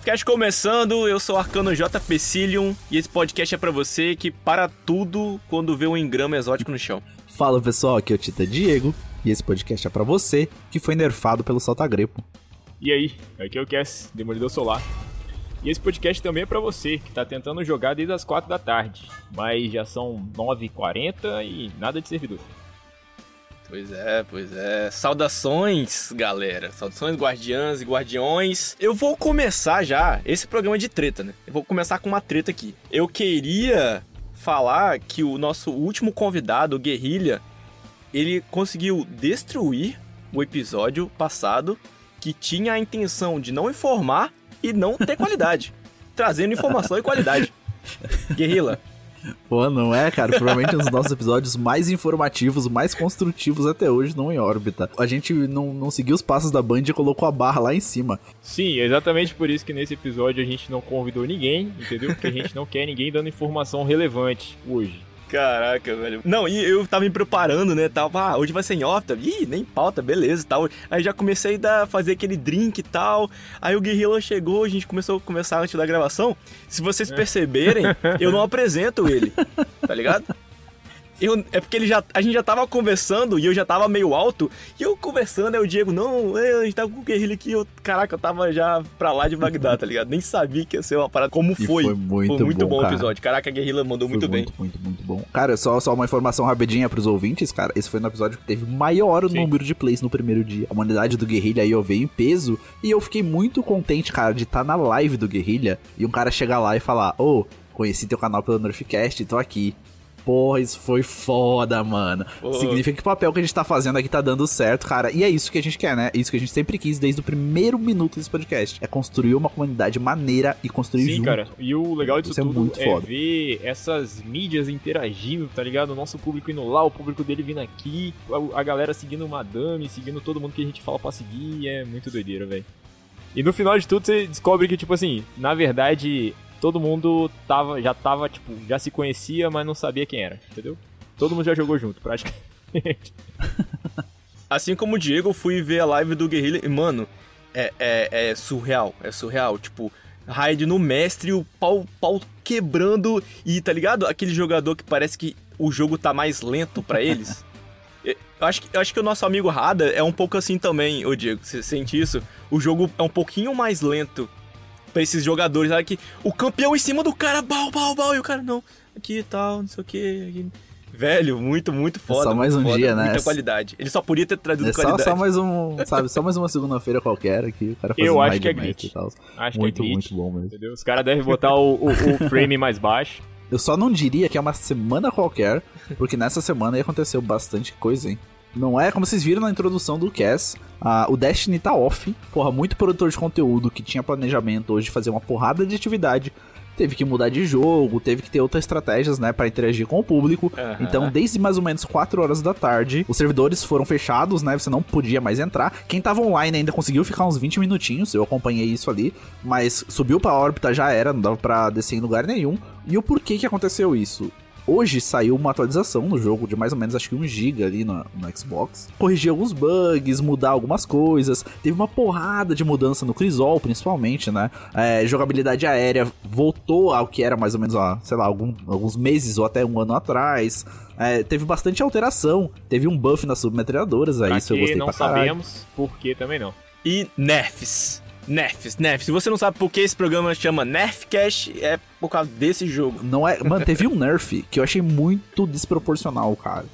Nefcast começando, eu sou o Arcano J. Pecilium e esse podcast é para você que para tudo quando vê um engrama exótico no chão. Fala pessoal, aqui é o Tita Diego e esse podcast é para você que foi nerfado pelo Saltagrepo. E aí, aqui é o Cass, Demolidor Solar. E esse podcast também é para você que tá tentando jogar desde as 4 da tarde, mas já são 9h40 e nada de servidor. Pois é, pois é. Saudações, galera. Saudações, guardiãs e guardiões. Eu vou começar já esse programa de treta, né? Eu vou começar com uma treta aqui. Eu queria falar que o nosso último convidado, o Guerrilha, ele conseguiu destruir o episódio passado que tinha a intenção de não informar e não ter qualidade. trazendo informação e qualidade. Guerrilla, Pô, não é, cara? Provavelmente um dos nossos episódios mais informativos, mais construtivos até hoje não em órbita. A gente não, não seguiu os passos da Band e colocou a barra lá em cima. Sim, exatamente por isso que nesse episódio a gente não convidou ninguém, entendeu? Porque a gente não quer ninguém dando informação relevante hoje. Caraca, velho. Não, e eu tava me preparando, né, tal. Ah, hoje vai ser em off, ih, nem pauta, beleza, tal. Aí já comecei a fazer aquele drink e tal. Aí o Guerrilla chegou, a gente começou a conversar antes da gravação. Se vocês perceberem, eu não apresento ele, tá ligado? Eu, é porque ele já, a gente já tava conversando e eu já tava meio alto. E eu conversando, aí o Diego, não, a gente tava com o Guerrilha aqui. Eu, caraca, eu tava já pra lá de Bagdá, tá ligado? Nem sabia que ia ser uma parada. Como foi? foi muito, foi muito bom, bom o episódio. Caraca, a Guerrilha mandou foi muito, muito bem. Muito, muito, bom. Cara, só, só uma informação rapidinha pros ouvintes, cara. Esse foi no episódio que teve maior Sim. número de plays no primeiro dia. A humanidade do Guerrilha aí eu veio em peso. E eu fiquei muito contente, cara, de estar na live do Guerrilha e um cara chegar lá e falar: Ô, conheci teu canal pelo Nerfcast, tô aqui. Porra, isso foi foda, mano. Pô. Significa que o papel que a gente tá fazendo aqui tá dando certo, cara. E é isso que a gente quer, né? É isso que a gente sempre quis desde o primeiro minuto desse podcast. É construir uma comunidade maneira e construir Sim, junto. cara. E o legal disso Isso é tudo muito é foda. ver essas mídias interagindo, tá ligado? O nosso público indo lá, o público dele vindo aqui, a, a galera seguindo o Madame, seguindo todo mundo que a gente fala pra seguir. É muito doideira, velho. E no final de tudo você descobre que, tipo assim, na verdade, todo mundo tava, já tava, tipo, já se conhecia, mas não sabia quem era, entendeu? Todo mundo já jogou junto, praticamente. Assim como o Diego, eu fui ver a live do Guerrilha e, mano, é, é, é surreal, é surreal. Tipo, raid no mestre, o pau, pau quebrando e, tá ligado? Aquele jogador que parece que o jogo tá mais lento pra eles. Eu acho, que, eu acho que o nosso amigo Rada é um pouco assim também, ô Diego. Você sente isso? O jogo é um pouquinho mais lento pra esses jogadores. Sabe? Que o campeão em cima do cara, bal, bal, bal, e o cara, não, aqui e tal, não sei o que. Velho, muito, muito foda. só mais um foda, dia, né? Muita qualidade. Ele só podia ter trazido É só, qualidade. só mais um, sabe, só mais uma segunda-feira qualquer aqui, o cara Eu fazendo acho que é glitch. Acho Muito, que é glitch, muito bom mesmo. entendeu? Os caras devem botar o, o- o frame mais baixo. Eu só não diria que é uma semana qualquer, porque nessa semana aí aconteceu bastante coisa, hein? Não é como vocês viram na introdução do Cass, ah, o Destiny tá off. Porra, muito produtor de conteúdo que tinha planejamento hoje de fazer uma porrada de atividade. Teve que mudar de jogo, teve que ter outras estratégias, né, pra interagir com o público. Aham. Então, desde mais ou menos 4 horas da tarde, os servidores foram fechados, né? Você não podia mais entrar. Quem tava online ainda conseguiu ficar uns 20 minutinhos, eu acompanhei isso ali, mas subiu pra órbita já era, não dava pra descer em lugar nenhum. E o porquê que aconteceu isso? Hoje saiu uma atualização no jogo de mais ou menos acho que 1 GB ali no, no Xbox. Corrigir alguns bugs, mudar algumas coisas. Teve uma porrada de mudança no Crisol, principalmente, né? É, jogabilidade aérea voltou ao que era mais ou menos, ó, sei lá, algum- alguns meses ou até um ano atrás. É, teve bastante alteração. Teve um buff nas submetralhadoras, aí Pra isso eu que gostei não pra caralho. sabemos, por que também não. E nerfs. Nerfs, nerfs. Se você não sabe por que esse programa chama Nerfcast, é por causa desse jogo. Não é. Mano, teve um nerf que eu achei muito desproporcional, cara.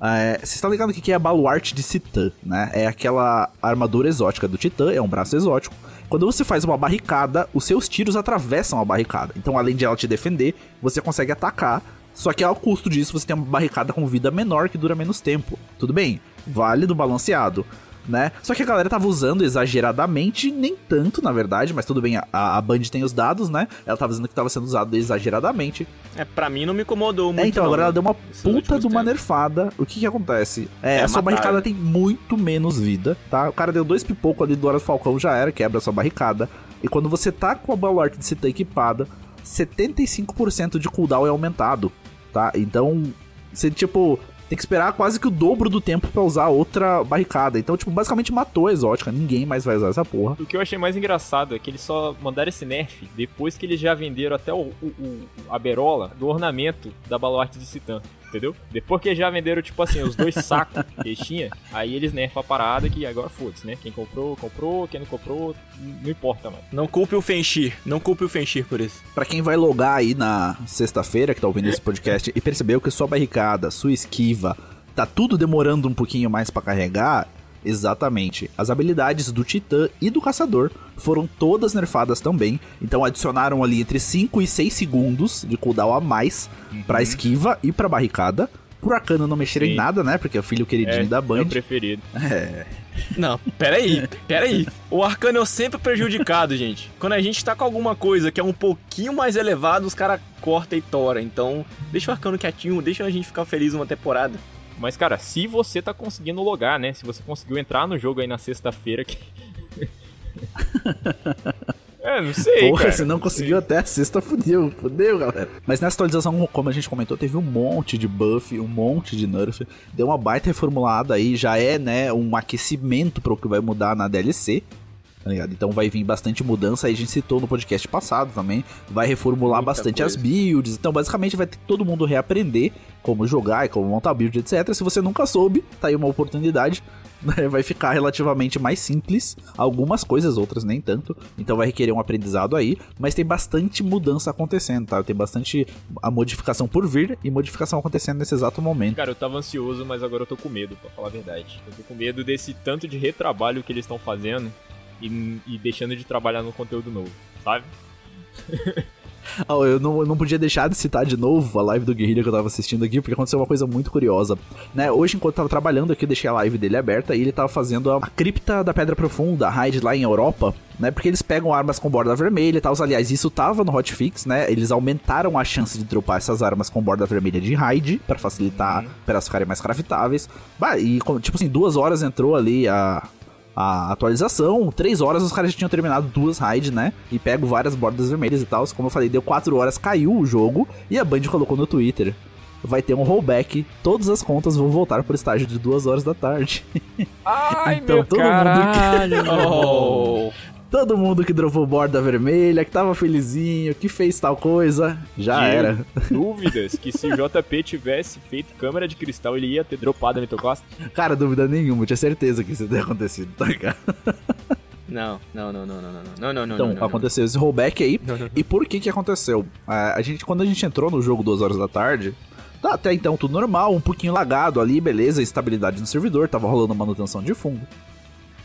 É, Vocês estão ligados o que que é a baluarte de Titã, né? É aquela armadura exótica do Titã, é um braço exótico. Quando você faz uma barricada, os seus tiros atravessam a barricada. Então, além de ela te defender, você consegue atacar. Só que ao custo disso, você tem uma barricada com vida menor que dura menos tempo. Tudo bem, válido, balanceado. Né? Só que a galera tava usando exageradamente, nem tanto, na verdade, mas tudo bem, a, a Band tem os dados, né? Ela tava dizendo que tava sendo usado exageradamente. É, pra mim não me incomodou muito. É, então, não, agora ela deu uma esses puta de uma tempos. nerfada. O que que acontece? É, É, a sua barricada tem muito menos vida, tá? O cara deu dois pipocos ali do Hora do Falcão, já era, quebra a sua barricada. E quando você tá com a baluarte de Citã equipada, 75% de cooldown é aumentado, tá? Então, você, tipo, tem que esperar quase que o dobro do tempo pra usar outra barricada. Então, tipo, basicamente matou a exótica. Ninguém mais vai usar essa porra. O que eu achei mais engraçado é que eles só mandaram esse nerf depois que eles já venderam até o, o- o- a berola do ornamento da baluarte de Citã. Entendeu? Depois que já venderam, tipo assim, os dois sacos que eles tinham, aí eles nerfam a parada que agora foda-se, né? Quem comprou, comprou, quem não comprou, não importa, mano. Não culpe o Fenchir, não culpe o Fenchir por isso. Pra quem vai logar aí na sexta-feira, que tá ouvindo esse podcast, e percebeu que sua barricada, sua esquiva, tá tudo demorando um pouquinho mais pra carregar, exatamente. As habilidades do Titã e do Caçador foram todas nerfadas também. Então adicionaram ali entre 5 e 6 segundos de cooldown a mais pra esquiva e pra barricada. Pro Arcano não mexer em Sim. nada, né? Porque é o filho queridinho É, da é Band. o preferido. Não, peraí, peraí. O Arcano é sempre prejudicado, gente. Quando a gente tá com alguma coisa que é um pouquinho mais elevado, os caras cortam e tora. Então, deixa o Arcano quietinho, deixa a gente ficar feliz uma temporada. Mas, cara, se você tá conseguindo logar, né? Se você conseguiu entrar no jogo aí na sexta-feira que. é, não sei. Porra, cara, se não conseguiu até a sexta, fudeu, fudeu, galera. Mas nessa atualização, como a gente comentou, teve um monte de buff, um monte de nerf. Deu uma baita reformulada aí, já é, né, um aquecimento para o que vai mudar na DLC. Tá ligado? Então vai vir bastante mudança, aí a gente citou no podcast passado também. Vai reformular Muita bastante as coisa. builds. Então, basicamente, vai ter todo mundo reaprender como jogar e como montar build, etc. Se você nunca soube, tá aí uma oportunidade. né? Vai ficar relativamente mais simples. Algumas coisas, outras nem tanto. Então vai requerer um aprendizado aí. Mas tem bastante mudança acontecendo, tá? Tem bastante a modificação por vir e modificação acontecendo nesse exato momento. Cara, eu tava ansioso, mas agora eu tô com medo, pra falar a verdade. Eu tô com medo desse tanto de retrabalho que eles estão fazendo e, e deixando de trabalhar no conteúdo novo, sabe? Ah, eu, não, eu não podia deixar de citar de novo a live do Guerrilha que eu tava assistindo aqui, porque aconteceu uma coisa muito curiosa. Né, hoje, enquanto eu tava trabalhando aqui, eu deixei a live dele aberta e ele tava fazendo a, a cripta da Pedra Profunda, a raid lá em Europa, né? Porque eles pegam armas com borda vermelha e tal. Aliás, isso tava no hotfix, né? Eles aumentaram a chance de dropar essas armas com borda vermelha de raid, pra facilitar, pra elas ficarem mais craftáveis. Bah, e, tipo assim, duas horas entrou ali a, a atualização, três horas os caras já tinham terminado duas raids, né? E pego várias bordas vermelhas e tal. Como eu falei, deu quatro horas, caiu o jogo e a Band colocou no Twitter. Vai ter um rollback, todas as contas vão voltar pro estágio de duas horas da tarde. Ai, Então, meu todo mundo caralho! Oh, Todo mundo que dropou borda vermelha, que tava felizinho, que fez tal coisa, já Diego, era. Dúvidas que se o JP tivesse feito câmera de cristal, ele ia ter dropado a Mitoclast? Cara, dúvida nenhuma, eu tinha certeza que isso ia ter acontecido, tá ligado? não, não, não, não, não, não, não, não, não, Então, não, não. aconteceu esse rollback aí. Não, não, não. E por que que aconteceu? Ah, a gente, quando a gente entrou no jogo duas horas da tarde, tá até então tudo normal, um pouquinho lagado ali, beleza, estabilidade no servidor, tava rolando manutenção de fundo.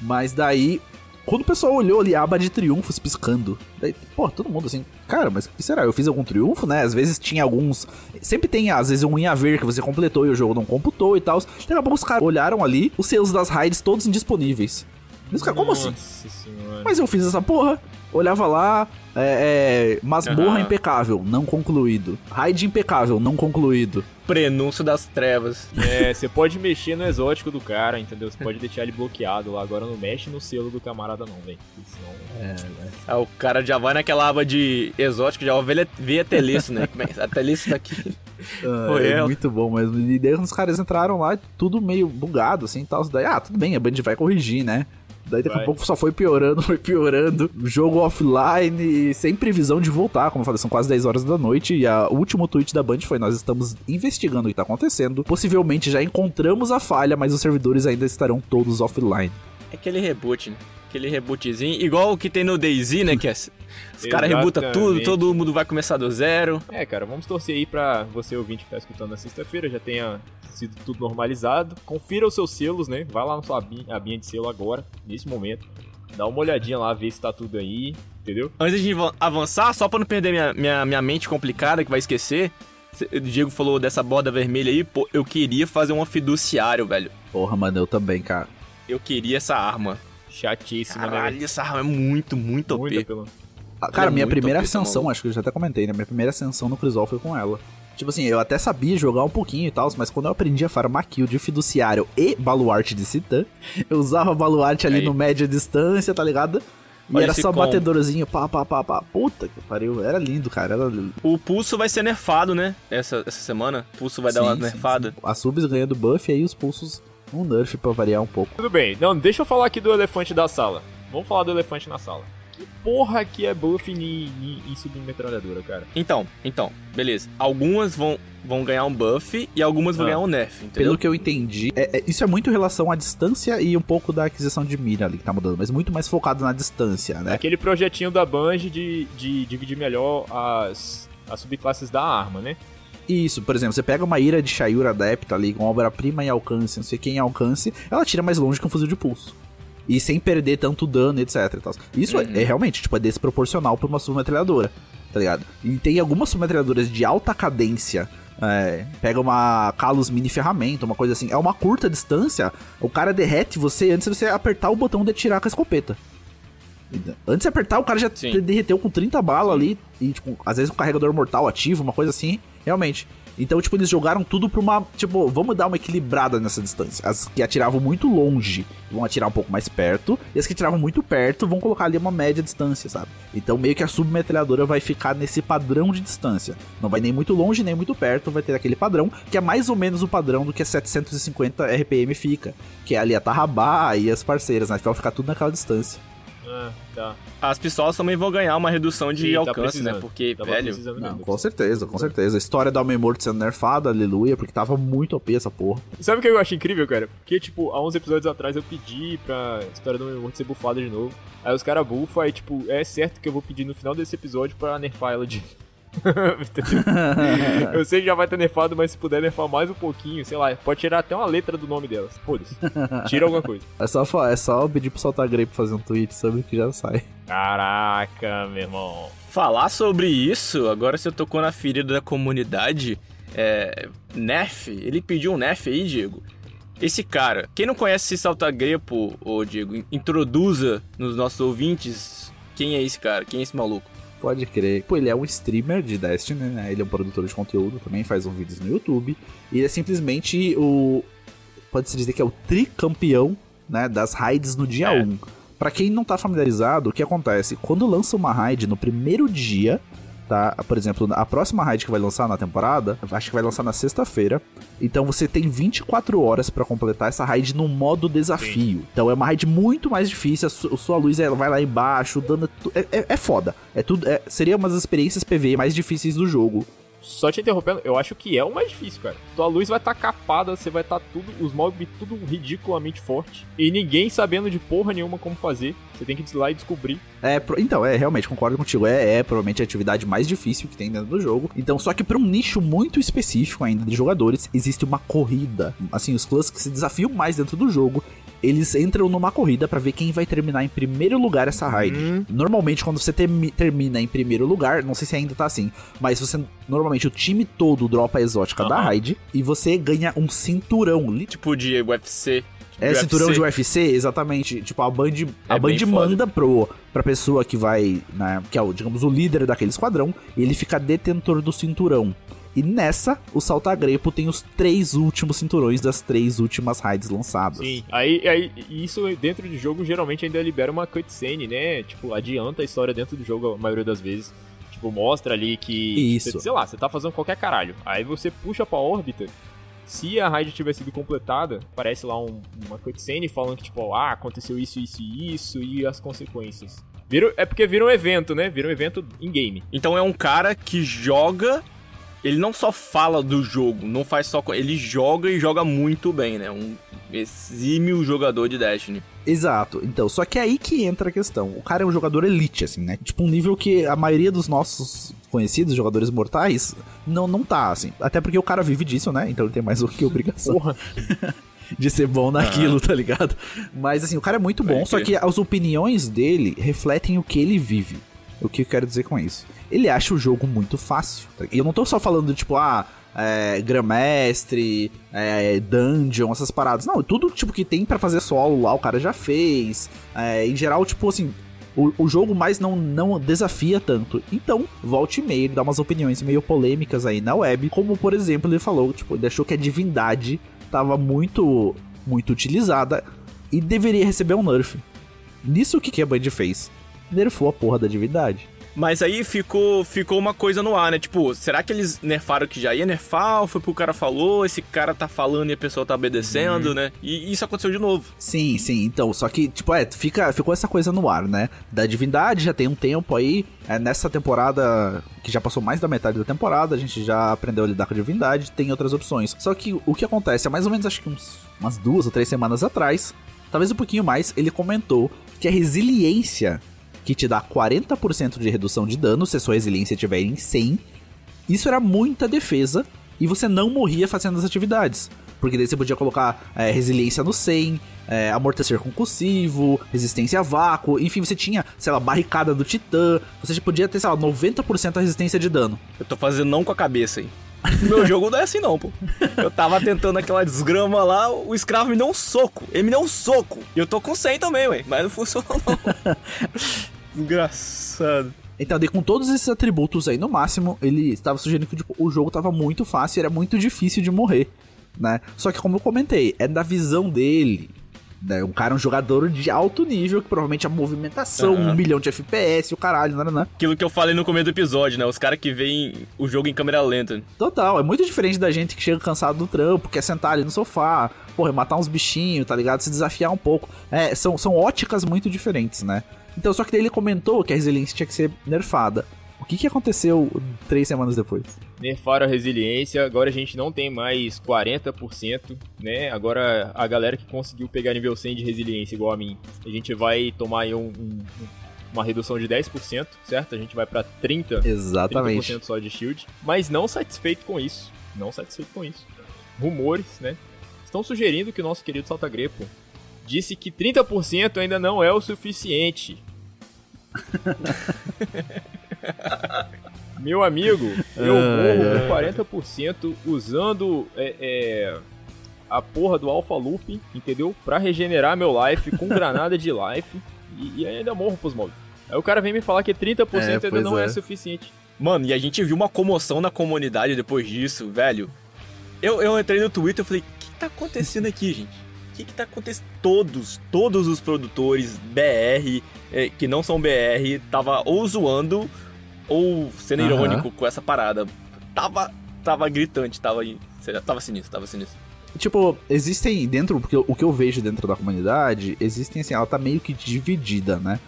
Mas daí, quando o pessoal olhou ali a aba de triunfos piscando, daí, pô, todo mundo assim, cara, mas o que será? Eu fiz algum triunfo, né? Às vezes tinha alguns. Sempre tem, às vezes, um em a ver que você completou e o jogo não computou e tal. Daqui a pouco os caras olharam ali, os selos das raids todos indisponíveis. Os caras, como assim? Nossa senhora. Mas eu fiz essa porra. Olhava lá, é, é, masmorra Aham. impecável, não concluído. Raid impecável, não concluído. Prenúncio das trevas. É, você pode mexer no exótico do cara, entendeu? Você pode deixar ele bloqueado lá. Agora não mexe no selo do camarada, não, velho. porque Senão... Ah, o cara já vai naquela aba de exótico, já vê, vê a Teleço, né? Como é- A Teleço tá aqui. Ah, Foi é ela. muito bom mesmo. E daí os caras entraram lá, tudo meio bugado, assim, tal. Daí, ah, tudo bem, a Band vai corrigir, né? Daí daqui a pouco só foi piorando, foi piorando. Jogo offline, sem previsão de voltar. Como eu falei, são quase 10 horas da noite. E a- o último tweet da Band foi: Nós estamos investigando o que tá acontecendo. Possivelmente já encontramos a falha, mas os servidores ainda estarão todos offline. É aquele reboot, né? Aquele rebootzinho, igual o que tem no DayZ, né? Que é, os caras rebutam tudo, todo mundo vai começar do zero. É, cara, vamos torcer aí pra você ouvinte que tá escutando na sexta-feira, já tenha sido tudo normalizado. Confira os seus selos, né? Vai lá na sua abinha, de selo agora, nesse momento. Dá uma olhadinha lá, ver se tá tudo aí, entendeu? Antes de avan- avançar, só pra não perder minha, minha, minha mente complicada, que vai esquecer, o Diego falou dessa borda vermelha aí, pô, eu queria fazer uma fiduciário, velho. Porra, mano, eu também, cara. Eu queria essa arma. Chatíssima, né? Caralho, essa arma é muito, muito? OP. Pelo... Cara, é minha primeira ascensão, maluco. acho que eu já até comentei, né? Minha primeira ascensão no Crisol foi com ela. Tipo assim, eu até sabia jogar um pouquinho e tal, mas quando eu aprendi a farmar kill de fiduciário e baluarte de Citã, eu usava baluarte ali no média distância, tá ligado? E Olha era só batedorzinho, pá, pá, pá, pá. Puta que pariu. Era lindo, cara. Era lindo. O pulso vai ser nerfado, né? Essa, essa semana. O pulso vai dar uma Sim, sim, nerfada. sim. As subs ganhando buff e aí os pulsos um nerf pra variar um pouco. Tudo bem. Não, deixa eu falar aqui do elefante da sala. Vamos falar do elefante na sala. Que porra que é buff em, em, em submetralhadora, cara? Então, então, beleza. Algumas vão, vão ganhar um buff e algumas vão Ah. ganhar um nerf, entendeu? Pelo que eu entendi, é- é- isso é muito em relação à distância e um pouco da aquisição de mira ali que tá mudando, mas muito mais focado na distância, né? Aquele projetinho da Bungie de, de dividir melhor as, as subclasses da arma, né? Isso, por exemplo, você pega uma ira de Shayura Adepta ali, com obra-prima em alcance, não sei quem em alcance, ela tira mais longe que um fuzil de pulso. E sem perder tanto dano, etc. Isso é- Uhum. é, realmente, tipo, é desproporcional pra uma submetralhadora, tá ligado? E tem algumas submetralhadoras de alta cadência. é, pega uma Kalos mini ferramenta, uma coisa assim. É uma curta distância, o cara derrete você antes de você apertar o botão de atirar com a escopeta. Antes de apertar, o cara já Sim. derreteu com 30 balas ali. E, tipo, às vezes um carregador mortal ativo, uma coisa assim. Realmente. Então, tipo, eles jogaram tudo pra uma. Tipo, vamos dar uma equilibrada nessa distância. As que atiravam muito longe vão atirar um pouco mais perto. E as que atiravam muito perto vão colocar ali uma média distância, sabe? Então, meio que a submetralhadora vai ficar nesse padrão de distância. Não vai nem muito longe, nem muito perto. Vai ter aquele padrão, que é mais ou menos o padrão do que a 750 RPM fica. Que é ali a Tarrabá e as parceiras, né? Então, vai ficar tudo naquela distância. Tá. As pistolas também vão ganhar uma redução de Sim, tá alcance, né? precisando. Porque, Tava velho. Não, com certeza, com certeza. A história do Homem Morto sendo nerfada, aleluia, porque tava muito OP essa porra. Sabe o que eu acho incrível, cara? Porque, tipo, há uns episódios atrás eu pedi pra história do meu morto ser bufada de novo. Aí os caras bufam, aí, tipo, é certo que eu vou pedir no final desse episódio pra nerfar ela de. Eu sei que já vai ter nerfado, mas se puder nerfar mais um pouquinho, sei lá, pode tirar até uma letra do nome delas. Foda-se. Tira alguma coisa. É só, é só pedir pro soltar Grey pra fazer um tweet sobre que já sai. Caraca, meu irmão. Falar sobre isso, agora você tocou na ferida da comunidade. É. Nerf, ele pediu um Nerf aí, Diego. Esse cara, quem não conhece esse salta-grepo, ô Diego, introduza nos nossos ouvintes quem é esse cara, quem é esse maluco. Pode crer. Pô, ele é um streamer de Destiny, né? Ele é um produtor de conteúdo, também faz uns vídeos no YouTube. E ele é simplesmente o. Pode-se dizer que é o tricampeão, né? Das raids no dia É. 1. Pra quem não tá familiarizado, o que acontece? Quando lança uma raid no primeiro dia, tá? Por exemplo, a próxima raid que vai lançar na temporada, acho que vai lançar na sexta-feira. Então você tem 24 horas pra completar essa raid no modo desafio. Então é uma raid muito mais difícil, a su- a sua luz ela vai lá embaixo, o dano é, é, é- foda. É tudo, é- seria uma das experiências PvE mais difíceis do jogo. Só te interrompendo, eu acho que é o mais difícil, cara. Tua luz vai estar capada, você vai estar tudo, os mobs tudo ridiculamente forte. E ninguém sabendo de porra nenhuma como fazer. Você tem que ir lá e descobrir. É, então, é, realmente, concordo contigo. É, é provavelmente a atividade mais difícil que tem dentro do jogo. Então, só que pra um nicho muito específico ainda de jogadores, existe uma corrida. Assim, os clãs que se desafiam mais dentro do jogo, eles entram numa corrida pra ver quem vai terminar em primeiro lugar essa raid. Hum. Normalmente, quando você termi- termina em primeiro lugar, não sei se ainda tá assim, mas você normalmente o time todo dropa a exótica da Aham. raid e você ganha um cinturão. Tipo de UFC. É de cinturão de UFC. UFC, exatamente. Tipo, a Band, a É Band bem foda. manda pro, pra pessoa que vai, né, que é o, digamos, o líder daquele esquadrão, e ele fica detentor do cinturão. E nessa, o Saltagrepo tem os três últimos cinturões das três últimas raids lançadas. Sim. Aí, aí, isso dentro do jogo geralmente ainda libera uma cutscene, né? Tipo, adianta a história dentro do jogo a maioria das vezes. Tipo, mostra ali que. Isso. Você, sei lá, você tá fazendo qualquer caralho. Aí você puxa pra órbita. Se a raid tiver sido completada, aparece lá um- uma cutscene falando que, tipo, ah, aconteceu isso, isso e isso e as consequências. Vira, é porque vira um evento, né? Vira um evento in-game. Então é um cara que joga. Ele não só fala do jogo, não faz só. Ele joga e joga muito bem, né? Um exímio jogador de Destiny. Exato. Então, só que é aí que entra a questão. O cara é um jogador elite, assim, né? Tipo, um nível que a maioria dos nossos conhecidos jogadores mortais não, não tá, assim. Até porque o cara vive disso, né? Então ele tem mais do que obrigação. Porra. de ser bom naquilo, tá ligado? Mas assim, o cara é muito bom, Pode só crer. que as opiniões dele refletem o que ele vive. O que eu quero dizer com isso? Ele acha o jogo muito fácil. tá? E eu não tô só falando, tipo, ah, é, Grandmestre, é, Dungeon, essas paradas. Não, tudo tipo que tem pra fazer solo lá, o cara já fez. É, em geral, tipo assim, o, o jogo mais não, não desafia tanto. Então, volte e ele dá umas opiniões meio polêmicas aí na web. Como, por exemplo, ele falou, tipo, ele achou que a divindade tava muito, muito utilizada e deveria receber um nerf. Nisso o que, que a Band fez? Nerfou a porra da divindade. Mas aí ficou, ficou uma coisa no ar, né? Tipo, será que eles nerfaram que já ia nerfar? Ou foi porque o cara falou, esse cara tá falando e a pessoa tá obedecendo, né? E isso aconteceu de novo. Sim, sim. Então, só que, tipo, é, fica, ficou essa coisa no ar, né? Da divindade já tem um tempo aí. É, nessa temporada, que já passou mais da metade da temporada, a gente já aprendeu a lidar com a divindade, tem outras opções. Só que o que acontece é mais ou menos, acho que uns, umas duas ou três semanas atrás, talvez um pouquinho mais, ele comentou que a resiliência que te dá 40% de redução de dano se a sua resiliência estiver em 100. Isso era muita defesa e você não morria fazendo as atividades. Porque daí você podia colocar é, resiliência no 100, é, amortecer concussivo, resistência a vácuo, enfim, você tinha, sei lá, barricada do titã, você podia ter, sei lá, 90% da resistência de dano. Eu tô fazendo não com a cabeça aí. Meu jogo não é assim não, pô. Eu tava tentando aquela desgrama lá, o escravo me deu um soco. Ele me deu um soco. E eu tô com 100 também, ué. Mas não funcionou não. Engraçado. Então, daí com todos esses atributos aí no máximo, ele estava sugerindo que tipo, o jogo estava muito fácil e era muito difícil de morrer, né? Só que como eu comentei, é da visão dele. Né? Um cara, um jogador de alto nível, que provavelmente a movimentação, uhum. um milhão de FPS, o caralho, não, não, Aquilo que eu falei no começo do episódio, né? Os caras que veem o jogo em câmera lenta. Total, é muito diferente da gente que chega cansado do trampo, quer sentar ali no sofá, porra, matar uns bichinhos, tá ligado? Se desafiar um pouco. É, são, são óticas muito diferentes, né? Então, só que daí ele comentou que a resiliência tinha que ser nerfada. O que, que aconteceu três semanas depois? Nerfaram a resiliência, agora a gente não tem mais 40%, né? Agora a galera que conseguiu pegar nível 100 de resiliência igual a mim, a gente vai tomar aí um, um, uma redução de 10%, certo? A gente vai para 30%, Exatamente. 30% só de shield. Mas não satisfeito com isso, não satisfeito com isso. Rumores, né? Estão sugerindo que o nosso querido Salta Grepo disse que 30% ainda não é o suficiente. Meu amigo, eu morro com 40% usando é, é, a porra do Alpha Loop, entendeu? Pra regenerar meu life com granada de life e, e ainda morro pros mobs. Aí o cara vem me falar que 30% é, ainda não é. é suficiente. Mano, e a gente viu uma comoção na comunidade depois disso, velho. Eu, eu entrei no Twitter e falei, o que tá acontecendo aqui, gente? Que que tá acontecendo? Todos, todos os produtores BR, eh, que não são BR, tava ou zoando ou sendo uhum. irônico com essa parada. Tava, tava gritante, tava, tava sinistro, tava sinistro. Tipo, existem dentro, porque o que eu vejo dentro da comunidade, existem assim, ela tá meio que dividida, né?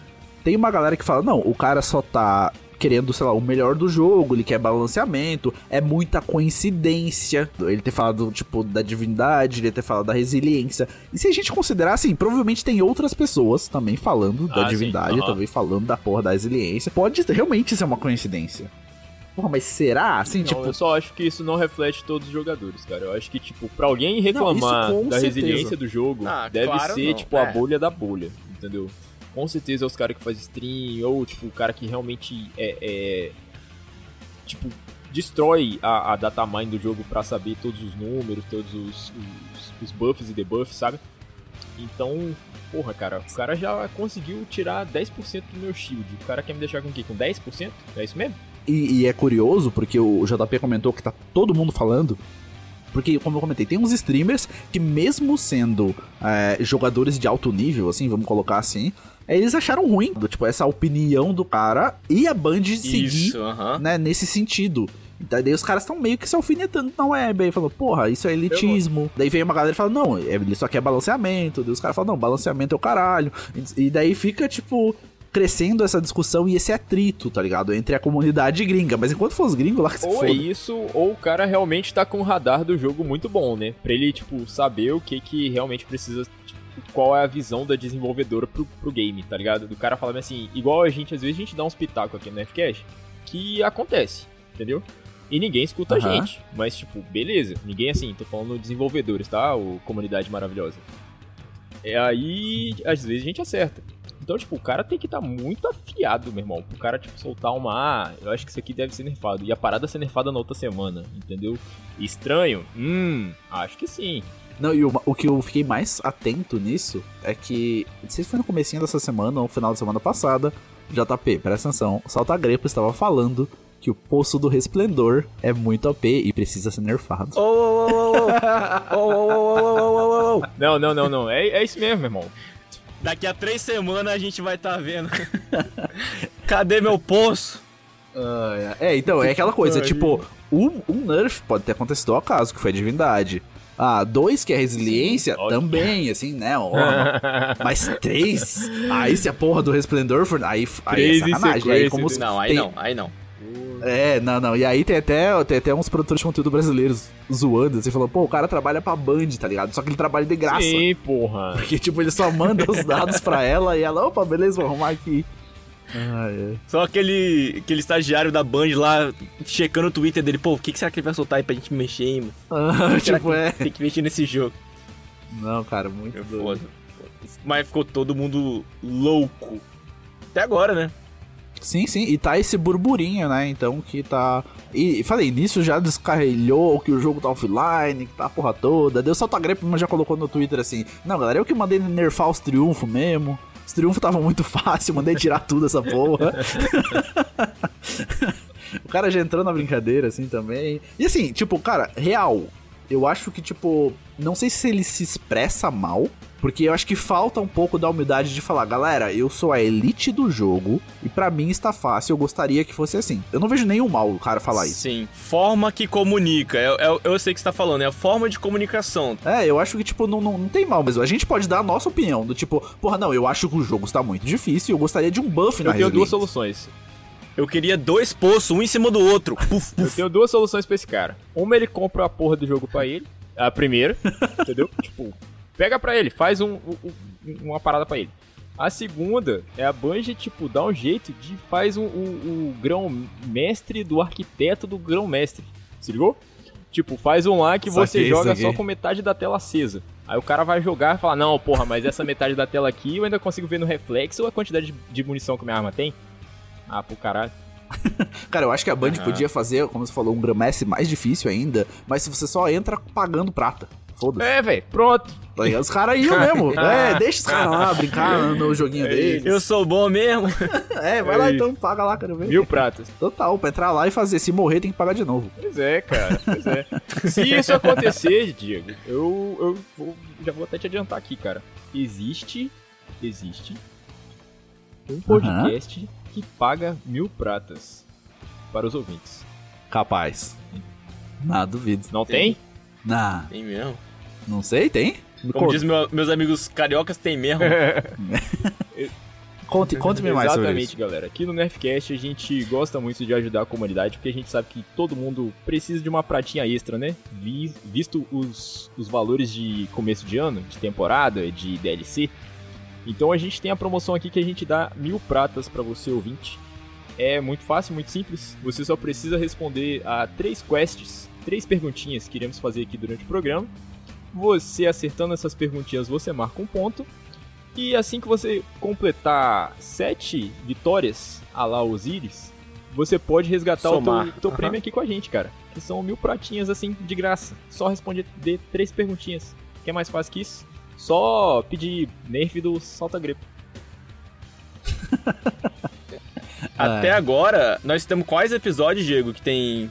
Tem uma galera que fala, não, o cara só tá querendo, sei lá, o melhor do jogo, ele quer balanceamento, é muita coincidência ele ter falado, tipo, da divindade, ele ter falado da resiliência. E se a gente considerar, assim, provavelmente tem outras pessoas também falando da ah, divindade, uhum. também falando da porra da resiliência. Pode realmente ser uma coincidência. Porra, mas será? Assim, não, tipo... eu só acho que isso não reflete todos os jogadores, cara. Eu acho que, tipo, pra alguém reclamar não, da certeza. resiliência do jogo, ah, deve claro ser, não. tipo, é. a bolha da bolha, entendeu? Com certeza é os caras que fazem stream, ou tipo, o cara que realmente é. é tipo, destrói a, a datamine do jogo para saber todos os números, todos os, os, os, buffs e debuffs, sabe? Então, porra, cara, o cara já conseguiu tirar 10% do meu shield. O cara quer me deixar com o quê? Com 10%? É isso mesmo? E, e, é curioso, porque o JP comentou que tá todo mundo falando. Porque, como eu comentei, tem uns streamers que, mesmo sendo é, jogadores de alto nível, assim, vamos colocar assim, eles acharam ruim, tipo, essa opinião do cara e a Band seguir, uh -huh. né, nesse sentido. Então, daí os caras estão meio que se alfinetando na web. Aí falou, porra, isso é elitismo. Daí vem uma galera e fala, não, ele só quer balanceamento. Daí os caras falam, não, balanceamento é o caralho. E daí fica, tipo, crescendo essa discussão e esse atrito, tá ligado? Entre a comunidade gringa. Mas enquanto for os gringos lá que se Ou é isso, ou o cara realmente tá com o radar do jogo muito bom, né? Pra ele, tipo, saber o que que realmente precisa qual é a visão da desenvolvedora pro, pro game, tá ligado? Do cara falando assim, igual a gente, às vezes a gente dá uns pitacos aqui no FCast, que acontece, entendeu? E ninguém escuta uhum. a gente. Mas, tipo, beleza. Ninguém assim, tô falando desenvolvedores, tá? Ou comunidade maravilhosa. É aí, às vezes a gente acerta. Então, tipo, o cara tem que estar tá muito afiado, meu irmão. O cara, tipo, soltar uma. Ah, eu acho que isso aqui deve ser nerfado. E a parada ser nerfada na outra semana, entendeu? Estranho? Hum, acho que sim. Não, e o, o, que eu fiquei mais atento nisso é que, não sei se foi no comecinho dessa semana ou no final da semana passada, JP, presta atenção, Salta Grepo estava falando que o Poço do Resplendor é muito OP e precisa ser nerfado. Oh, oh, oh, oh, oh, oh, oh, oh, oh, oh, oh. Não, não, não, não, é, é isso mesmo, irmão. Daqui a três semanas a gente vai estar tá vendo. Cadê meu poço? Uh, é, então, é aquela coisa, tipo, um, um nerf pode ter acontecido ao acaso, que foi a divindade. Ah, dois que é resiliência, Sim, também, assim, né? Ó, mas três? Aí se a porra do resplendor for. Aí, aí é sacanagem. Aí, como não, aí tem... não, aí não. É, não, não. E aí tem até, tem até uns produtores de conteúdo brasileiros zoando, assim, falando, pô, o cara trabalha pra Band, tá ligado? Só que ele trabalha de graça. Sim, porra. Porque, tipo, ele só manda os dados pra ela e ela, opa, beleza, vou arrumar aqui. Ah, é. Só aquele, aquele estagiário da Band lá checando o Twitter dele, pô, o que, que será que ele vai soltar aí pra gente mexer, hein, mano? Ah, tipo, é. Tem que mexer nesse jogo. Não, cara, muito é foda. Mas ficou todo mundo louco. Até agora, né? Sim, sim, e tá esse burburinho, né? Então que tá. E falei, nisso já descarrilhou que o jogo tá offline, que tá a porra toda. Deu salto a grepe, mas já colocou no Twitter assim: Não, galera, eu que mandei nerfar os triunfos mesmo. Os triunfos tava muito fácil, mandei tirar tudo essa porra. o cara já entrou na brincadeira, assim, também. E assim, tipo, cara, real. Eu acho que, tipo, não sei se ele se expressa mal, porque eu acho que falta um pouco da humildade de falar, galera, eu sou a elite do jogo e para mim está fácil, eu gostaria que fosse assim. Eu não vejo nenhum mal o cara falar isso. Sim, forma que comunica. Eu, eu, eu sei que você tá falando, é a forma de comunicação. É, eu acho que, tipo, não, não, não tem mal mesmo. A gente pode dar a nossa opinião, do tipo, porra, não, eu acho que o jogo está muito difícil, eu gostaria de um buff na Eu tenho duas soluções. Eu queria dois poços, um em cima do outro. Puf, puf. Eu tenho duas soluções pra esse cara. Uma, ele compra a porra do jogo pra ele. A primeira, entendeu? Tipo, pega pra ele, faz um, um, uma parada pra ele. A segunda é a Bungie, tipo, dá um jeito de faz o um, um, grão-mestre do arquiteto do grão-mestre. Se ligou? Tipo, faz um lá que você joga só com metade da tela acesa. Aí o cara vai jogar e fala, não, porra, mas essa metade da tela aqui eu ainda consigo ver no reflexo a quantidade de, de munição que minha arma tem. Ah, pro caralho. cara, eu acho que a Band uhum. podia fazer, como você falou, um grão-mestre mais difícil ainda, mas se você só entra pagando prata. Foda-se. É, velho, pronto. Tá os caras iam mesmo. é, deixa os caras lá brincar no joguinho é deles. Eu sou bom mesmo. é, vai é lá então, paga lá, quero ver. Mil pratas. Total, pra entrar lá e fazer. Se morrer, tem que pagar de novo. Pois é, cara. Pois é. Se isso acontecer, Diego, eu, eu vou, já vou até te adiantar aqui, cara. Existe, existe um podcast que paga mil pratas para os ouvintes. Capaz. Nada duvido. Não tem? tem? Não. Tem mesmo. Não sei, tem? Como diz meu, meus amigos cariocas, tem mesmo. conte, conte-me mais sobre Exatamente, galera. Aqui no Nerfcast a gente gosta muito de ajudar a comunidade, porque a gente sabe que todo mundo precisa de uma pratinha extra, né? Visto os, os valores de começo de ano, de temporada, de DLC. Então a gente tem a promoção aqui que a gente dá mil pratas para você ouvinte. É muito fácil, muito simples. Você só precisa responder a três quests, três perguntinhas que iremos fazer aqui durante o programa. Você acertando essas perguntinhas, você marca um ponto. E assim que você completar sete vitórias a lá Osiris, você pode resgatar Somar. o teu, teu uhum. prêmio aqui com a gente, cara. Que são mil pratinhas assim, de graça. Só responder de três perguntinhas. Quer mais fácil que isso? Só pedir nerf do salta grepo. Até é. agora, nós temos quais episódios, Diego, que tem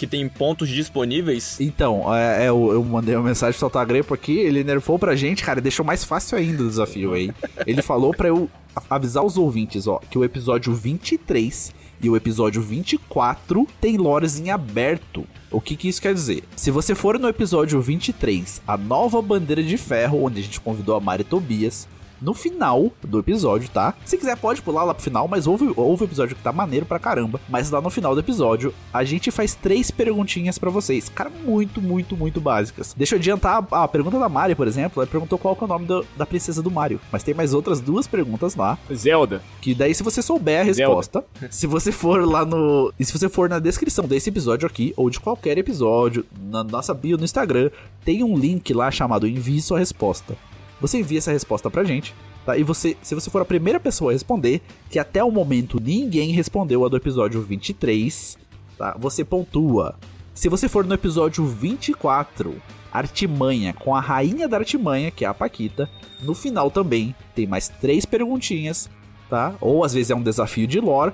que tem pontos disponíveis. Então, é, é, eu, eu, mandei uma mensagem pro Saltar Grepo aqui, ele nerfou pra gente, cara, deixou mais fácil ainda o desafio aí. Ele falou pra eu avisar os ouvintes, ó, que o episódio 23 e o episódio 24 tem lores em aberto. O que, que isso quer dizer? Se você for no episódio 23, a nova bandeira de ferro, onde a gente convidou a Mari Tobias, no final do episódio, tá? Se quiser, pode pular lá pro final, mas houve, houve episódio que tá maneiro pra caramba. Mas lá no final do episódio, a gente faz três perguntinhas para vocês. Cara, muito, muito, muito básicas. Deixa eu adiantar a, a pergunta da Mari, por exemplo. Ela perguntou qual é o nome do, da princesa do Mario. Mas tem mais outras duas perguntas lá. Zelda. Que daí, se você souber a resposta, Zelda. se você for lá no. E se você for na descrição desse episódio aqui, ou de qualquer episódio, na nossa bio no Instagram, tem um link lá chamado Envie sua resposta. Você envia essa resposta pra gente, tá? E você, se você for a primeira pessoa a responder, que até o momento ninguém respondeu a do episódio 23, tá? Você pontua. Se você for no episódio 24, Artimanha, com a rainha da Artimanha, que é a Paquita, no final também tem mais três perguntinhas, tá? Ou às vezes é um desafio de lore.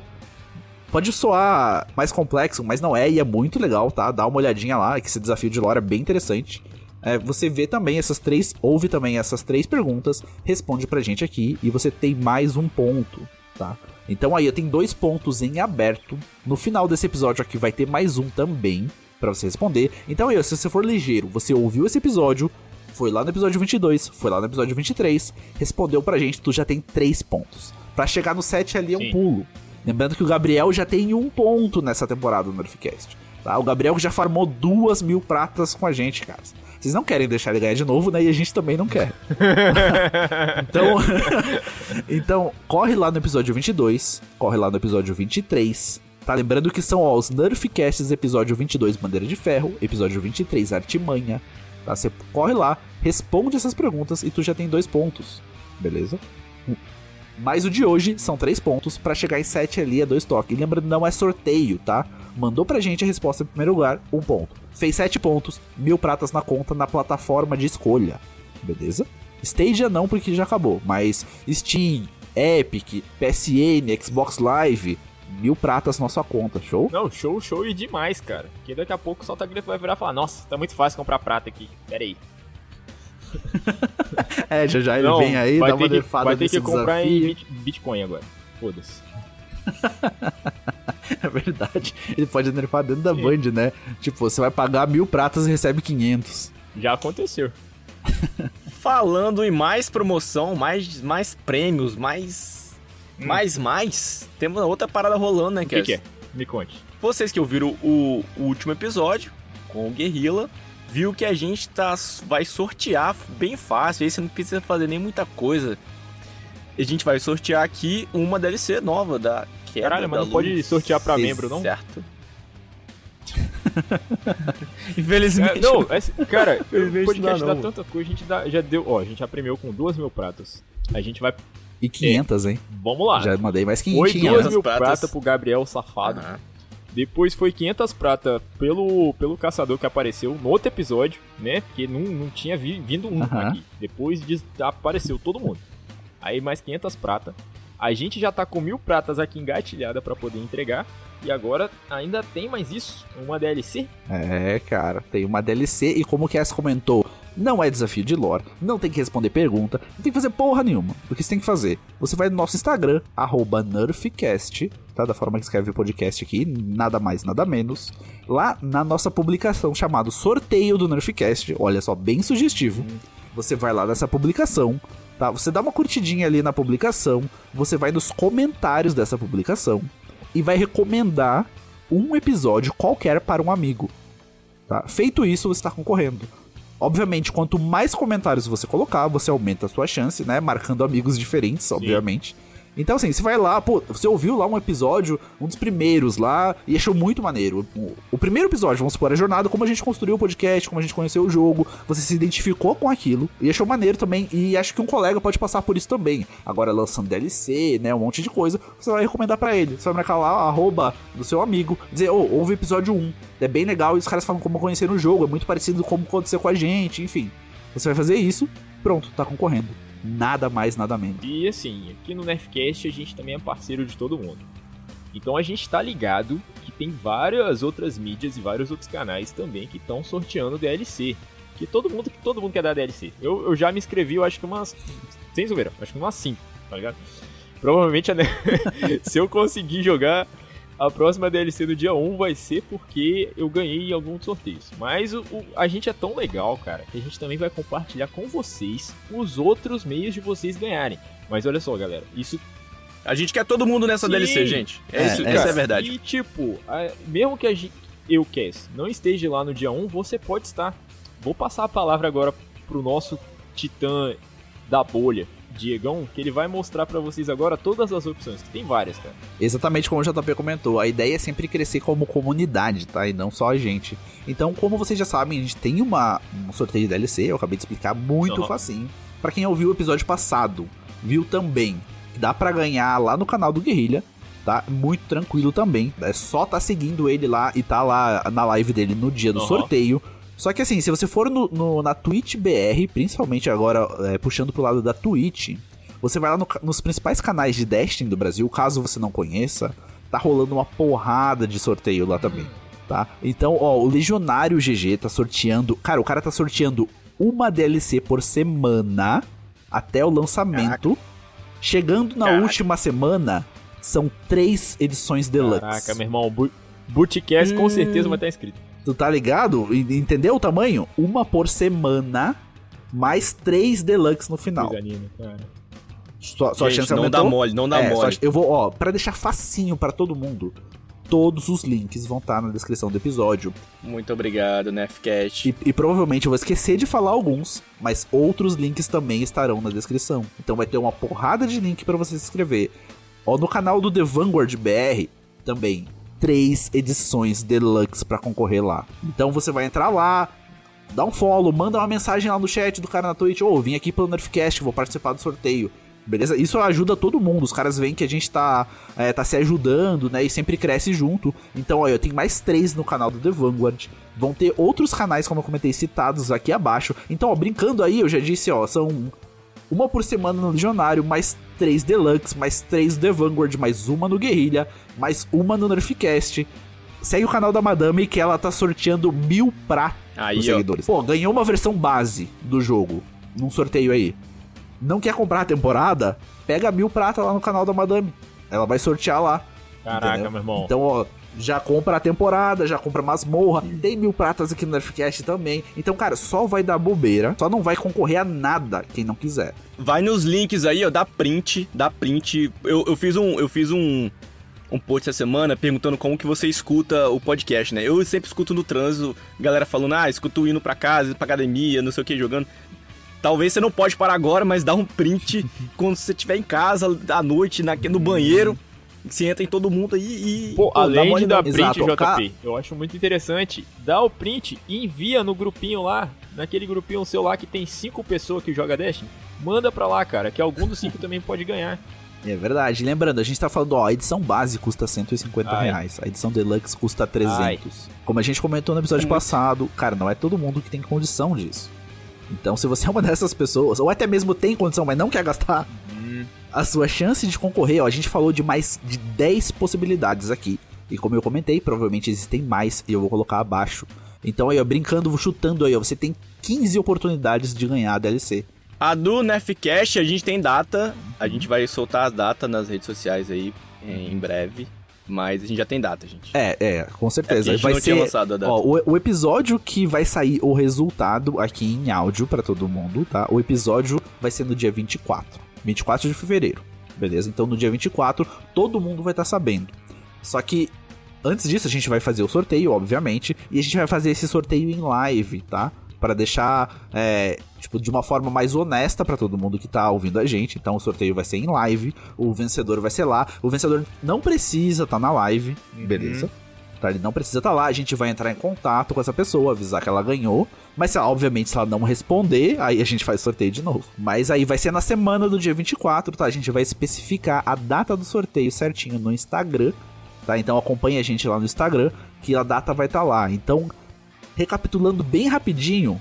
Pode soar mais complexo, mas não é, e é muito legal, tá? Dá uma olhadinha lá, que esse desafio de lore é bem interessante. É, você vê também essas três, ouve também essas três perguntas, responde pra gente aqui e você tem mais um ponto, tá? Então aí eu tenho dois pontos em aberto. No final desse episódio aqui vai ter mais um também para você responder. Então aí, se você for ligeiro, você ouviu esse episódio, foi lá no episódio 22, foi lá no episódio 23, respondeu pra gente, tu já tem três pontos. Para chegar no 7 ali é um Sim. pulo. Lembrando que o Gabriel já tem um ponto nessa temporada do Nerfcast. Tá? O Gabriel que já farmou duas mil pratas com a gente, cara. Vocês não querem deixar ele ganhar de novo, né? E a gente também não quer. então, então, corre lá no episódio 22, corre lá no episódio 23. Tá lembrando que são ó, os Nerfcasts episódio 22 Bandeira de Ferro, episódio 23 Artimanha. Tá? Você corre lá, responde essas perguntas e tu já tem dois pontos. Beleza? Mas o de hoje são três pontos, pra chegar em 7 ali é dois toques. E lembrando, não é sorteio, tá? Mandou pra gente a resposta em primeiro lugar, um ponto. Fez 7 pontos, mil pratas na conta na plataforma de escolha. Beleza? Stadia não, porque já acabou. Mas Steam, Epic, PSN, Xbox Live, mil pratas na sua conta, show? Não, show, show e demais, cara. Porque daqui a pouco o Solta Grito vai virar e falar: Nossa, tá muito fácil comprar prata aqui. Pera aí. É, já já ele Não, vem aí, vai dá ter uma que, nerfada vai ter que comprar em desafio. Bitcoin agora. Foda-se. É verdade. Ele pode nerfar dentro da Sim. Band, né? Tipo, você vai pagar mil pratas e recebe 500. Já aconteceu. Falando em mais promoção, mais, mais prêmios, mais. Mais, mais. Temos outra parada rolando, né, Hum. O que, que é? Me conte. Vocês que ouviram o, o último episódio com o Guerrilla, viu que a gente tá, vai sortear bem fácil. Aí você não precisa fazer nem muita coisa. A gente vai sortear aqui uma DLC nova da Queda Caralho, mas não pode sortear pra membro, não? Certo. Infelizmente. É, não, é, cara, o podcast dá, tanta coisa, a gente dá, já deu, ó, a gente já premiou com duas mil pratas. A gente vai, E 500, hein? vamos lá. Já mandei mais Foi 500. duas As mil pratas. pratas pro Gabriel Safado. Aham. Depois foi 500 prata pelo, pelo caçador que apareceu no outro episódio, né? Porque não, não tinha vi- vindo um Aham. aqui. Depois de- apareceu todo mundo. Aí mais 500 prata. A gente já tá com mil pratas aqui engatilhada pra poder entregar. E agora ainda tem mais isso, uma DLC. É, cara, tem uma DLC e como o Cass comentou, não é desafio de lore, não tem que responder pergunta, não tem que fazer porra nenhuma. O que você tem que fazer? Você vai no nosso Instagram, arroba NerfCast, tá? Da forma que escreve o podcast aqui, nada mais, nada menos. Lá na nossa publicação chamada Sorteio do Nerfcast, olha só, bem sugestivo. Você vai lá nessa publicação, tá? Você dá uma curtidinha ali na publicação, você vai nos comentários dessa publicação e vai recomendar um episódio qualquer para um amigo. Tá? Feito isso, você está concorrendo. Obviamente, quanto mais comentários você colocar, você aumenta a sua chance, né? Marcando amigos diferentes, obviamente. Então, assim, você vai lá, pô, você ouviu lá um episódio, um dos primeiros lá, e achou muito maneiro. O, primeiro episódio, vamos supor, a jornada, como a gente construiu o podcast, como a gente conheceu o jogo, você se identificou com aquilo, e achou maneiro também, e acho que um colega pode passar por isso também. Agora, lançando DLC, né, um monte de coisa, você vai recomendar pra ele. Você vai marcar lá, arroba do seu amigo, dizer, ô, ouve o episódio 1, é bem legal, e os caras falam como conheceram o jogo, é muito parecido com como aconteceu com a gente, enfim. Você vai fazer isso, pronto, tá concorrendo. Nada mais, nada menos. E assim, aqui no Nerfcast a gente também é parceiro de todo mundo. Então a gente tá ligado que tem várias outras mídias e vários outros canais também que estão sorteando DLC. Que todo mundo, que todo mundo quer dar DLC. Eu, eu já me inscrevi, eu acho que umas. Sem zoeira, acho que umas 5, tá ligado? Provavelmente se eu conseguir jogar a próxima DLC do dia 1 vai ser porque eu ganhei em alguns sorteios. Mas o, o- a gente é tão legal, cara, que a gente também vai compartilhar com vocês os outros meios de vocês ganharem. Mas olha só, galera, isso A gente quer todo mundo nessa Sim. DLC, gente. É, É, isso, é. essa é a verdade. E tipo, a- mesmo que a gente, eu, Cass, não esteja lá no dia 1, você pode estar. Vou passar a palavra agora pro nosso titã da bolha, Diegão, que ele vai mostrar pra vocês agora todas as opções, que tem várias, cara. Exatamente como o JP comentou, a ideia é sempre crescer como comunidade, tá? E não só a gente. Então, como vocês já sabem, a gente tem uma, um sorteio de DLC, eu acabei de explicar muito Aham. facinho. Pra quem ouviu o episódio passado, viu também que dá pra ganhar lá no canal do Guerrilha, tá? Muito tranquilo também. É só tá seguindo ele lá e tá lá na live dele no dia do Aham. sorteio. Só que assim, se você for no, no- na Twitch BR, principalmente agora é, puxando pro lado da Twitch, você vai lá no nos principais canais de Destiny do Brasil, caso você não conheça, tá rolando uma porrada de sorteio lá também. Tá? Então, ó, o Legionário GG tá sorteando. Cara, o cara tá sorteando uma DLC por semana até o lançamento. Caraca. Chegando na Caraca. última semana, são três edições deluxe. Caraca, meu irmão, o Bootcast hum... com certeza vai estar inscrito. Tu tá ligado? Entendeu o tamanho? Uma por semana, mais três deluxe no final. Desanima, cara. Sua, sua Gente, chance não aumentou. dá mole, não dá é, mole. Eu vou, ó, pra deixar facinho para todo mundo, todos os links vão estar na descrição do episódio. Muito obrigado, Nefcat. E, e, provavelmente eu vou esquecer de falar alguns, mas outros links também estarão na descrição. Então vai ter uma porrada de link para você se inscrever. Ó, no canal do The Vanguard BR também três edições deluxe para concorrer lá. Então você vai entrar lá, dá um follow, manda uma mensagem lá no chat do cara na Twitch, ô, oh, vim aqui pelo Nerfcast, vou participar do sorteio. Beleza? Isso ajuda todo mundo. Os caras veem que a gente tá, é, tá se ajudando, né? E sempre cresce junto. Então, olha, eu tenho mais três no canal do The Vanguard. Vão ter outros canais, como eu comentei, citados aqui abaixo. Então, ó, brincando aí, eu já disse, ó, são uma por semana no Legionário, mais três Deluxe, mais três The Vanguard, mais uma no Guerrilha, mais uma no Nerfcast. Segue o canal da Madame que ela tá sorteando mil pratas aí, seguidores. Pô, ganhou uma versão base do jogo num sorteio aí. Não quer comprar a temporada? Pega mil prata lá no canal da Madame. Ela vai sortear lá. Caraca, entendeu? meu irmão. Então, ó, já compra a temporada, já compra masmorra. Tem mil pratas aqui no Nerfcast também. Então, cara, só vai dar bobeira. Só não vai concorrer a nada quem não quiser. Vai nos links aí, ó, dá print, dá print. Eu, eu fiz um. Eu fiz um. Um post essa semana perguntando como que você escuta o podcast, né? Eu sempre escuto no trânsito, galera falando, ah, escuto indo pra casa, pra academia, não sei o que, jogando. Talvez você não pode parar agora, mas dá um print quando você estiver em casa, à noite, na, no banheiro você entra em todo mundo aí e. Pô, pô além de dar print, Exato, JP, eu acho muito interessante. Dá o print e envia no grupinho lá, naquele grupinho seu lá que tem cinco pessoas que joga Destiny. Manda pra lá, cara, que algum dos cinco também pode ganhar. É verdade. Lembrando, a gente tá falando, ó, a edição base custa 150 Ai. reais, a edição deluxe custa 300. Ai. Como a gente comentou no episódio passado, cara, não é todo mundo que tem condição disso. Então, se você é uma dessas pessoas, ou até mesmo tem condição, mas não quer gastar, a sua chance de concorrer, ó, a gente falou de mais de 10 possibilidades aqui. E como eu comentei, provavelmente existem mais e eu vou colocar abaixo. Então aí, ó, brincando, chutando aí, ó, você tem 15 oportunidades de ganhar a DLC. A do Nefcast, a gente tem data, a gente vai soltar as datas nas redes sociais aí em breve. Mas a gente já tem data, gente. É, é, com certeza. É vai não ser, tinha lançado a data. Ó, o, o, episódio que vai sair o resultado aqui em áudio para todo mundo, tá? O episódio vai ser no dia 24. 24 de fevereiro, beleza? Então no dia 24 todo mundo vai estar tá sabendo. Só que antes disso a gente vai fazer o sorteio, obviamente, e a gente vai fazer esse sorteio em live, tá? Para deixar é, tipo, de uma forma mais honesta para todo mundo que tá ouvindo a gente. Então o sorteio vai ser em live, o vencedor vai ser lá. O vencedor não precisa estar tá na live, uhum. Tá? Ele não precisa estar tá lá, a gente vai entrar em contato com essa pessoa, avisar que ela ganhou. Mas, obviamente, se ela não responder, aí a gente faz sorteio de novo. Mas aí vai ser na semana do dia 24, tá? A gente vai especificar a data do sorteio certinho no Instagram, tá? Então acompanhe a gente lá no Instagram, que a data vai estar tá lá. Então, recapitulando bem rapidinho,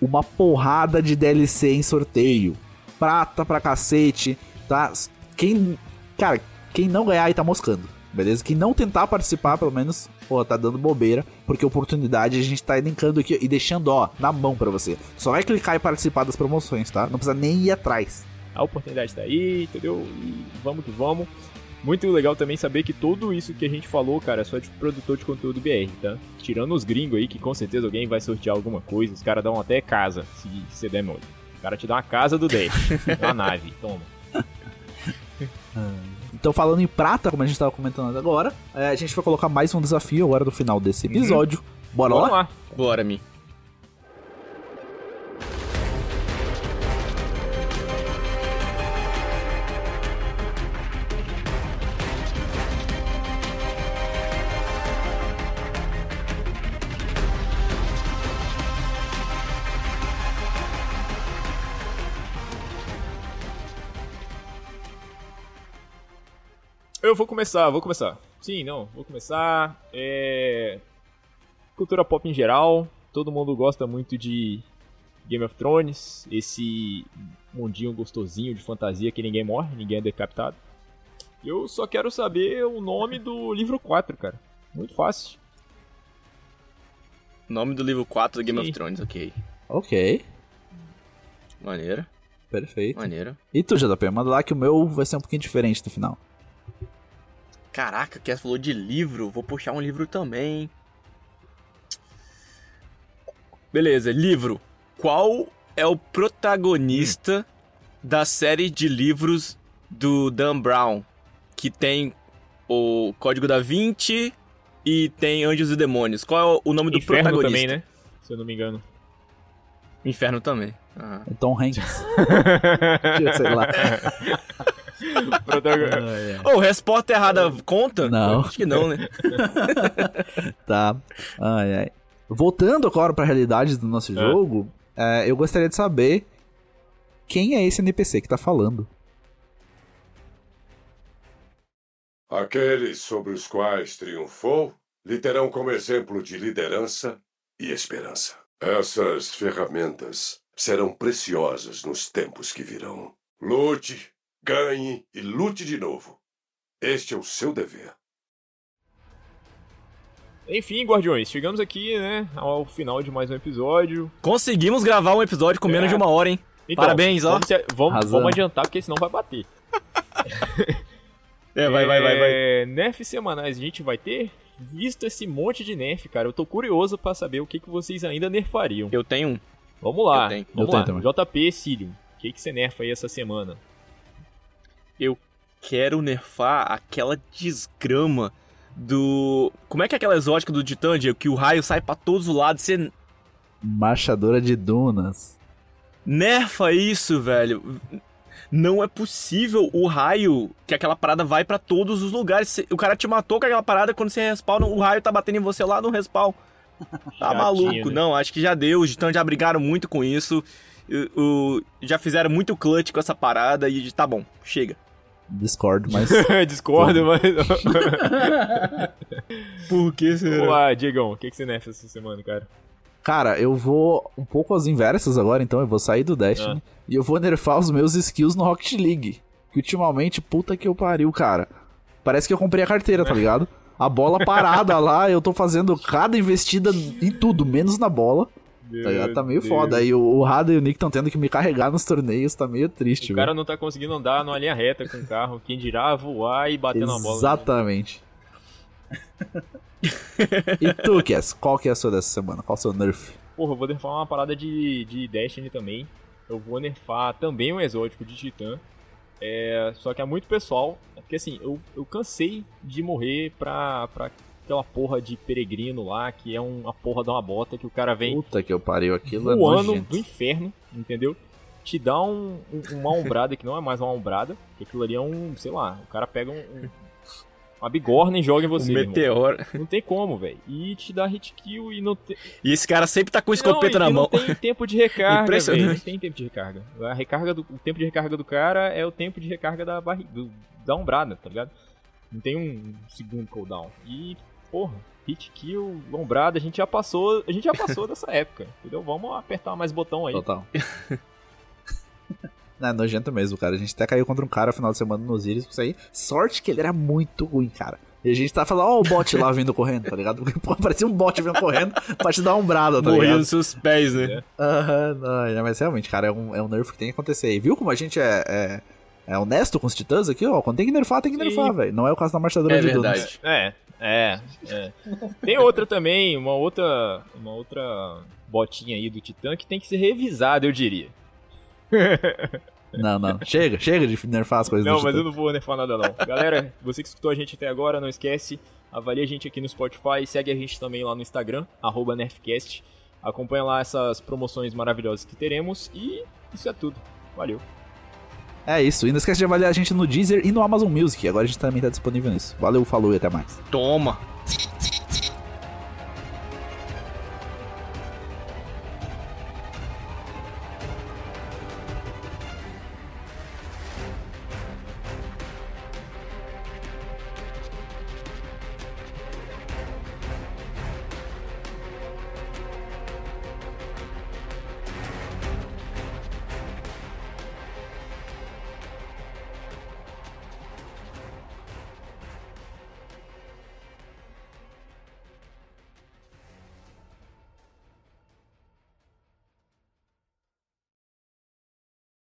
uma porrada de DLC em sorteio. Prata pra cacete, tá? Quem. Cara, quem não ganhar aí tá moscando beleza? Quem não tentar participar, pelo menos, pô, tá dando bobeira, porque oportunidade a gente tá linkando aqui e deixando, ó, na mão para você. Só vai clicar e participar das promoções, tá? Não precisa nem ir atrás. A oportunidade tá aí, entendeu? E vamos que vamos. Muito legal também saber que tudo isso que a gente falou, cara, é só de produtor de conteúdo BR, tá? Tirando os gringos aí, que com certeza alguém vai sortear alguma coisa, os caras dão até casa, se você der mole. O cara te dá uma casa do 10, uma nave, toma. Então, falando em prata, como a gente estava comentando agora, é, a gente vai colocar mais um desafio agora no final desse uhum. episódio. Uhum. Bora, Bora lá? lá? Bora, Mi. Vou começar, vou começar. Sim, não, vou começar. É... Cultura pop em geral. Todo mundo gosta muito de Game of Thrones, esse mundinho gostosinho de fantasia que ninguém morre, ninguém é decapitado. Eu só quero saber o nome do livro 4, cara. Muito fácil. Nome do livro 4 do Game Sim. of Thrones, ok. Ok, Maneiro, perfeito. maneiro. E tu, JP, manda lá que o meu vai ser um pouquinho diferente no final. Caraca, Cass falou de livro, vou puxar um livro também. Beleza, livro. Qual é o protagonista da série de livros do Dan Brown? Que tem o Código da Vinci e tem Anjos e Demônios. Qual é o nome do Inferno protagonista? também, né? Se eu não me engano. Inferno também. Aham. É Tom Hanks. Sei lá. Protago- Ô, resposta errada conta? Não. Acho que não, né? Tá. Ai, ai. Voltando agora pra realidade do nosso jogo, é, eu gostaria de saber quem é esse NPC que tá falando. Aqueles sobre os quais triunfou lhe terão como exemplo de liderança e esperança. Essas ferramentas serão preciosas nos tempos que virão. Lute, ganhe e lute de novo. Este é o seu dever. Enfim, Guardiões, chegamos aqui, né, ao final de mais um episódio. Conseguimos gravar um episódio com menos É. de uma hora, hein? Então, Parabéns, ó. Vamos, vamos, vamos adiantar, porque senão vai bater. É, vai, vai, vai, vai. É, Nerf semanais a gente vai ter? Visto esse monte de nerf, cara, eu tô curioso pra saber o que, que vocês ainda nerfariam. Eu tenho um. Vamos lá, Eu tenho. vamos Eu lá. tenho JP Cílio, o que, que você nerfa aí essa semana? Quero nerfar aquela desgrama do. Como é que é aquela exótica do Titã, Diego? Que o raio sai pra todos os lados. Você Marchadora de dunas. nerfa isso, velho. Não é possível o raio que aquela parada vai pra todos os lugares. O cara te matou com aquela parada, quando você respawna, o raio tá batendo em você lá no respawn. Tá maluco. tinha, né? Não, acho que já deu. Os titãs já brigaram muito com isso. O- o- já fizeram muito clutch com essa parada e tá bom, chega. Discord, mas. Discordo, mas. Por que Vamos lá, Diegão, o que, que você nerfa essa semana, cara? Cara, eu vou um pouco às inversas agora, então eu vou sair do Destiny e eu vou nerfar os meus skills no Rocket League. Que ultimamente, puta que eu pariu, cara. Parece que eu comprei a carteira, tá ligado? A bola parada lá, eu tô fazendo cada investida em tudo, menos na bola. Tá, tá meio Deus. foda. Aí o, o Rada e o Nick estão tendo que me carregar nos torneios, tá meio triste, O cara não tá conseguindo andar numa linha reta com o carro, quem dirá voar e bater na bola. Exatamente. e tu, Cass, qual que é a sua dessa semana? Qual o seu nerf? Porra, eu vou nerfar uma parada de, de Destiny também. Eu vou nerfar também um exótico de Titã. É, só que é muito pessoal. Porque assim, eu, eu cansei de morrer pra, pra aquela porra de peregrino lá, que é uma porra de uma bota que o cara vem Puta que eu pariu, aquilo é voando do inferno, entendeu? Te dá um, um- uma ombrada que não é mais uma ombrada, que aquilo ali é um, sei lá, o cara pega um, um- uma bigorna e joga em Um você. irmão. meteoro. Não tem como, velho. E te dá hit kill e não tem. E esse cara sempre tá com escopeta não, na mão. Não tem tempo de recarga, Impressionante. Não tem tempo de recarga. A recarga do, o tempo de recarga do cara é o tempo de recarga da barri, do, da ombrada, tá ligado? Não tem um segundo cooldown. E, porra, hit kill, ombrada, a gente já passou, a gente já passou dessa época, entendeu? Vamos apertar mais botão aí. Total. Não, é nojento mesmo, cara. A gente até caiu contra um cara no final de semana no Osiris com isso aí. Sorte que ele era muito ruim, cara. E a gente tá falando, ó, o bot lá vindo correndo, tá ligado? Porque, pô, parecia um bot vindo correndo pra te dar uma ombrada, tá Morrendo ligado? nos seus pés, né? Aham, não, é, mas realmente, cara, é um, é um nerf que tem que acontecer. E viu como a gente é, é, é honesto com os titãs aqui, ó? Quando tem que nerfar, tem que nerfar, velho. Não é o caso da marchadora É de Dunas. verdade. É, é, é. Tem outra também, uma outra, uma outra botinha aí do Titã que tem que ser revisada, eu diria. Não, não. Chega, chega de nerfar as coisas Não, do mas Titã. eu não vou nerfar nada não. Galera, você que escutou a gente até agora, não esquece, avalie a gente aqui no Spotify, segue a gente também lá no Instagram, arroba Nerfcast. Acompanha lá essas promoções maravilhosas que teremos e isso é tudo. Valeu. É isso. E não esquece de avaliar a gente no Deezer e no Amazon Music. Agora a gente também tá disponível nisso. Valeu, falou e até mais. Toma.